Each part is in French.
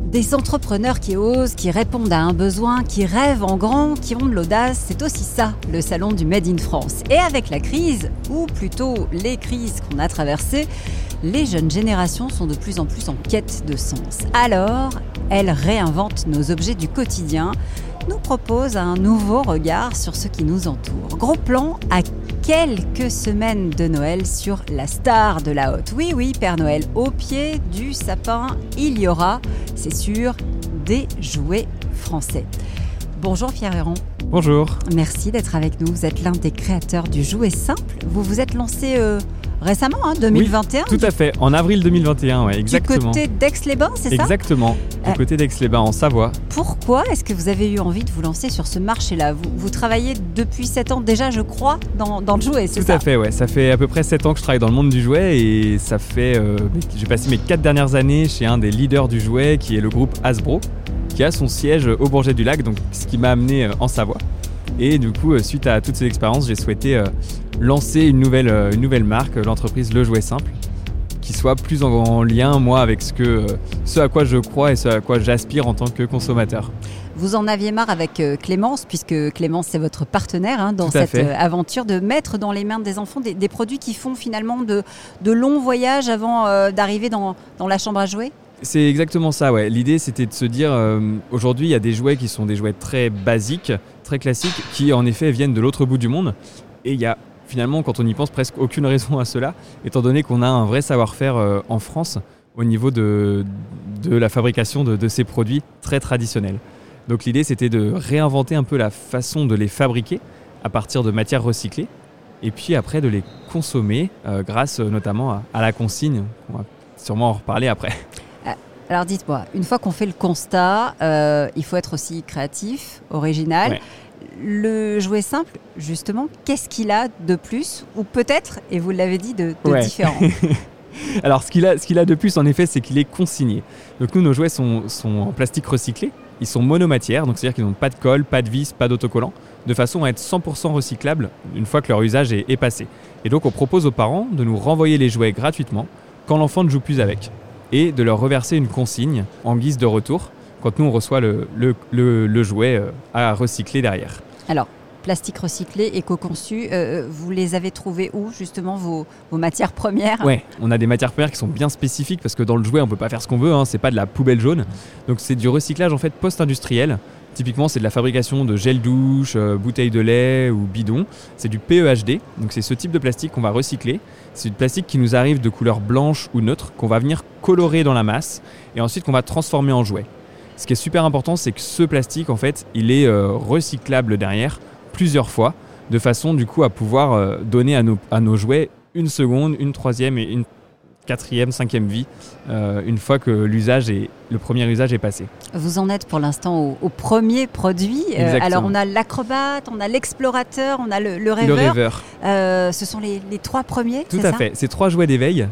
Des entrepreneurs qui osent, qui répondent à un besoin, qui rêvent en grand, qui ont de l'audace, c'est aussi ça, le salon du Made in France. Et avec la crise, ou plutôt les crises qu'on a traversées, les jeunes générations sont de plus en plus en quête de sens. Alors, elles réinventent nos objets du quotidien, nous proposent un nouveau regard sur ce qui nous entoure. Gros plan à quelques semaines de Noël sur la star de la haute. Oui, oui, Père Noël, au pied du sapin, il y aura, c'est sûr, des jouets français. Bonjour Pierre Héron. Bonjour. Merci d'être avec nous. Vous êtes l'un des créateurs du jouet simple. Vous vous êtes lancé euh, récemment, hein, 2021 Tout à fait, en avril 2021, ouais, exactement. Du côté d'Aix-les-Bains, c'est ça? Exactement, du euh, côté d'Aix-les-Bains, en Savoie. Pourquoi est-ce que vous avez eu envie de vous lancer sur ce marché-là? Vous, vous, travaillez depuis 7 ans déjà, je crois, dans, dans le jouet, c'est ça Tout à fait, ouais. Ça fait à peu près 7 ans que je travaille dans le monde du jouet et ça fait. Euh, j'ai passé mes 4 dernières années chez un des leaders du jouet qui est le groupe Hasbro, qui a son siège au Bourget du Lac, donc ce qui m'a amené euh, en Savoie. Et du coup, suite à toutes ces expériences, j'ai souhaité lancer une nouvelle, euh, une nouvelle marque, l'entreprise Le Jouet Simple, qui soit plus en, lien, moi, avec ce, que, euh, ce à quoi je crois et ce à quoi j'aspire en tant que consommateur. Vous en aviez marre avec euh, Clémence, puisque Clémence c'est votre partenaire hein, dans cette aventure, de mettre dans les mains des enfants des, produits qui font finalement de, de longs voyages avant d'arriver dans, dans, la chambre à jouer? C'est exactement ça, ouais. L'idée, c'était de se dire, aujourd'hui, il y a des jouets qui sont des jouets très basiques, très classiques, qui en effet viennent de l'autre bout du monde. Et il y a finalement, quand on y pense, presque aucune raison à cela, étant donné qu'on a un vrai savoir-faire euh, en France au niveau de, la fabrication de, ces produits très traditionnels. Donc l'idée, c'était de réinventer un peu la façon de les fabriquer à partir de matières recyclées, et puis après de les consommer euh, grâce euh, notamment à, la consigne. On va sûrement en reparler après. Alors dites-moi, une fois qu'on fait le constat, il faut être aussi créatif, original le jouet simple, justement, qu'est-ce qu'il a de plus Ou peut-être, et vous l'avez dit, de, différent? Alors, ce qu'il a, a, de plus, en effet, c'est qu'il est consigné. Donc, nous, nos jouets sont, en plastique recyclé. Ils sont monomatières, donc c'est-à-dire qu'ils n'ont pas de colle, pas de vis, pas d'autocollant, de façon à être 100% recyclables une fois que leur usage est, passé. Et donc, on propose aux parents de nous renvoyer les jouets gratuitement quand l'enfant ne joue plus avec, et de leur reverser une consigne en guise de retour quand nous on reçoit le, jouet euh, à recycler derrière. Plastique recyclé, éco-conçu, euh, euh, vous les avez trouvés où justement vos, matières premières? Oui, on a des matières premières qui sont bien spécifiques parce que dans le jouet on peut pas faire ce qu'on veut, hein, c'est pas de la poubelle jaune. Donc c'est du recyclage en fait post-industriel. Typiquement, c'est de la fabrication de gel douche, euh, bouteilles de lait ou bidons. C'est du PEHD, donc c'est ce type de plastique qu'on va recycler. C'est du plastique qui nous arrive de couleur blanche ou neutre, qu'on va venir colorer dans la masse et ensuite qu'on va transformer en jouet. Ce qui est super important, c'est que ce plastique, en fait, il est recyclable derrière plusieurs fois, de façon du coup à pouvoir euh, donner à nos, à nos jouets une seconde, une troisième et une quatrième, cinquième vie, euh, une fois que l'usage est, le premier usage est passé. Vous en êtes pour l'instant au, premier produit. alors on a l'acrobate, on a l'explorateur, on a le, rêveur. ce sont les, les, trois premiers. Tout à fait. C'est trois jouets d'éveil.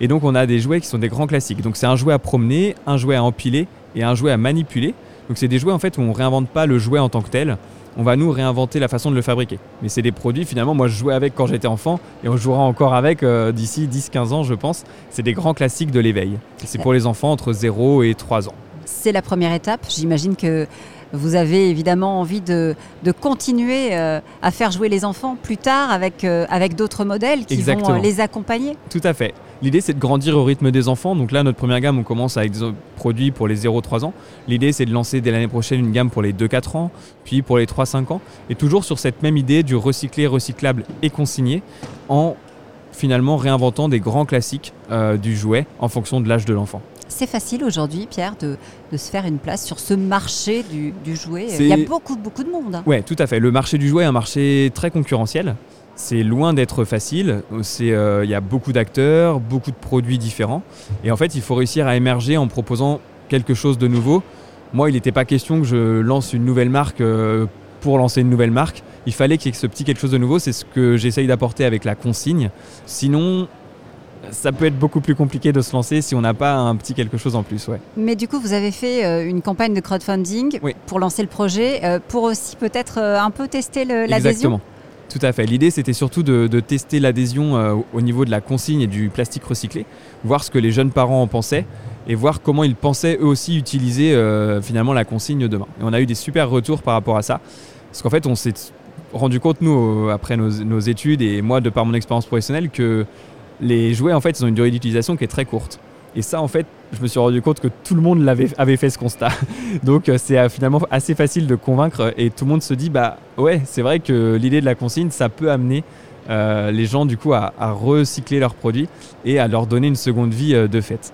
Et donc on a des jouets qui sont des grands classiques. Donc c'est un jouet à promener, un jouet à empiler et un jouet à manipuler. Donc c'est des jouets en fait où on réinvente pas le jouet en tant que tel, on va nous réinventer la façon de le fabriquer. Mais c'est des produits finalement, moi je jouais avec quand j'étais enfant et on jouera encore avec euh, d'ici 10-15 ans je pense. C'est des grands classiques de l'éveil. C'est pour les enfants entre 0 et 3 ans. C'est la première étape. J'imagine que vous avez évidemment envie de, continuer euh, à faire jouer les enfants plus tard avec, euh, avec d'autres modèles qui vont les accompagner. Tout à fait. L'idée, c'est de grandir au rythme des enfants. Donc là, notre première gamme, on commence avec des produits pour les 0-3 ans. L'idée, c'est de lancer dès l'année prochaine une gamme pour les 2-4 ans, puis pour les 3-5 ans. Et toujours sur cette même idée du recyclé, recyclable et consigné, en finalement réinventant des grands classiques euh, du jouet en fonction de l'âge de l'enfant. C'est facile aujourd'hui, Pierre, de, se faire une place sur ce marché du, jouet. Il y a beaucoup, beaucoup de monde. Hein. Oui, tout à fait. Le marché du jouet est un marché très concurrentiel. C'est loin d'être facile. Euh, il y a beaucoup d'acteurs, beaucoup de produits différents. Et en fait, il faut réussir à émerger en proposant quelque chose de nouveau. Moi, il n'était pas question que je lance une nouvelle marque euh, pour lancer une nouvelle marque. Il fallait qu'il y ait ce petit quelque chose de nouveau. C'est ce que j'essaye d'apporter avec la consigne. Sinon, ça peut être beaucoup plus compliqué de se lancer si on n'a pas un petit quelque chose en plus. Ouais. Mais du coup, vous avez fait euh, une campagne de crowdfunding pour lancer le projet, pour aussi peut-être un peu tester l'adhésion Exactement. Tout à fait. L'idée, c'était surtout de, tester l'adhésion euh, au niveau de la consigne et du plastique recyclé, voir ce que les jeunes parents en pensaient et voir comment ils pensaient eux aussi utiliser euh, finalement la consigne demain. Et on a eu des super retours par rapport à ça. Parce qu'en fait, on s'est rendu compte, nous, après nos, études et moi, de par mon expérience professionnelle, que les jouets, en fait, ils ont une durée d'utilisation qui est très courte. Et ça, en fait, je me suis rendu compte que tout le monde avait fait ce constat. Donc, euh, c'est euh, finalement assez facile de convaincre et tout le monde se dit, bah ouais, c'est vrai que l'idée de la consigne, ça peut amener les gens, du coup, à, recycler leurs produits et à leur donner une seconde vie de fait.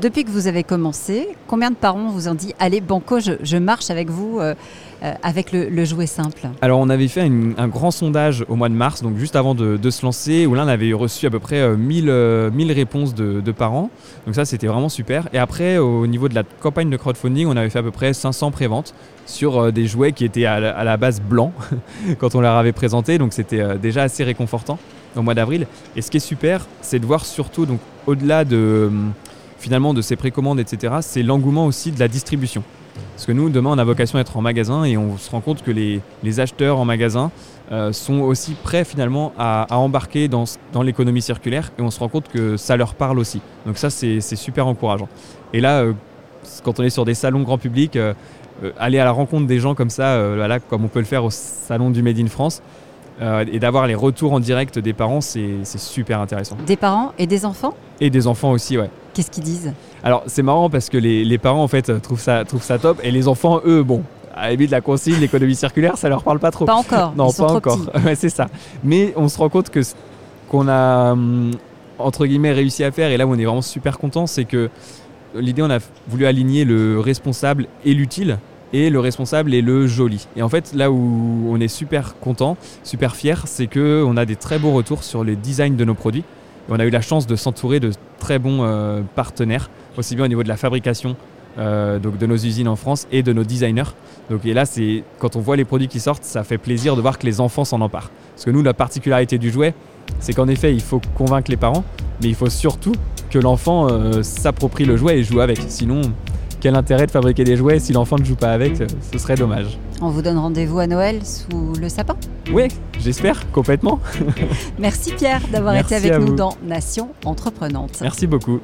Depuis que vous avez commencé, combien de parents vous ont dit Allez, Banco, je, marche avec vous euh, euh, avec le, jouet simple? Alors, on avait fait un grand sondage au mois de mars, donc juste avant de, se lancer, où là, on avait reçu à peu près 1000, euh, réponses de, parents. Donc, ça, c'était vraiment super. Et après, au niveau de la campagne de crowdfunding, on avait fait à peu près 500 préventes sur des jouets qui étaient à, la base blancs quand on leur avait présenté. Donc, c'était déjà assez réconfortant au mois d'avril. Et ce qui est super, c'est de voir surtout, donc au-delà de finalement de ces précommandes, etc., c'est l'engouement aussi de la distribution. Parce que nous, demain, on a vocation à être en magasin et on se rend compte que les, acheteurs en magasin euh, sont aussi prêts finalement à, embarquer dans, l'économie circulaire et on se rend compte que ça leur parle aussi. Donc ça, c'est super encourageant. Et là, euh, quand on est sur des salons grand public, euh, aller à la rencontre des gens comme ça, voilà, comme on peut le faire au salon du Made in France, et d'avoir les retours en direct des parents, c'est super intéressant. Des parents et des enfants? Et des enfants aussi, ouais. Qu'est-ce qu'ils disent? Alors c'est marrant parce que les, parents en fait trouvent ça, trouvent ça top et les enfants, eux, bon, à la de la consigne, l'économie circulaire, ça leur parle pas trop. Pas encore. Non, pas encore. c'est ça. Mais on se rend compte que qu'on a hum, entre guillemets réussi à faire et là où on est vraiment super content, c'est que l'idée on a voulu aligner le responsable et l'utile et le responsable et le joli. Et en fait, là où on est super content, super fier, c'est que on a des très beaux retours sur les designs de nos produits on a eu la chance de s'entourer de très bons euh, partenaires, aussi bien au niveau de la fabrication euh, donc de nos usines en France et de nos designers. Donc, et là, c'est quand on voit les produits qui sortent, ça fait plaisir de voir que les enfants s'en emparent. Parce que nous, la particularité du jouet, c'est qu'en effet, il faut convaincre les parents, mais il faut surtout que l'enfant euh, s'approprie le jouet et joue avec. Sinon, quel intérêt de fabriquer des jouets si l'enfant ne joue pas avec Ce serait dommage. On vous donne rendez-vous à Noël sous le sapin Oui, j'espère, complètement. Merci Pierre d'avoir été avec nous dans Nation Entreprenante. Merci beaucoup.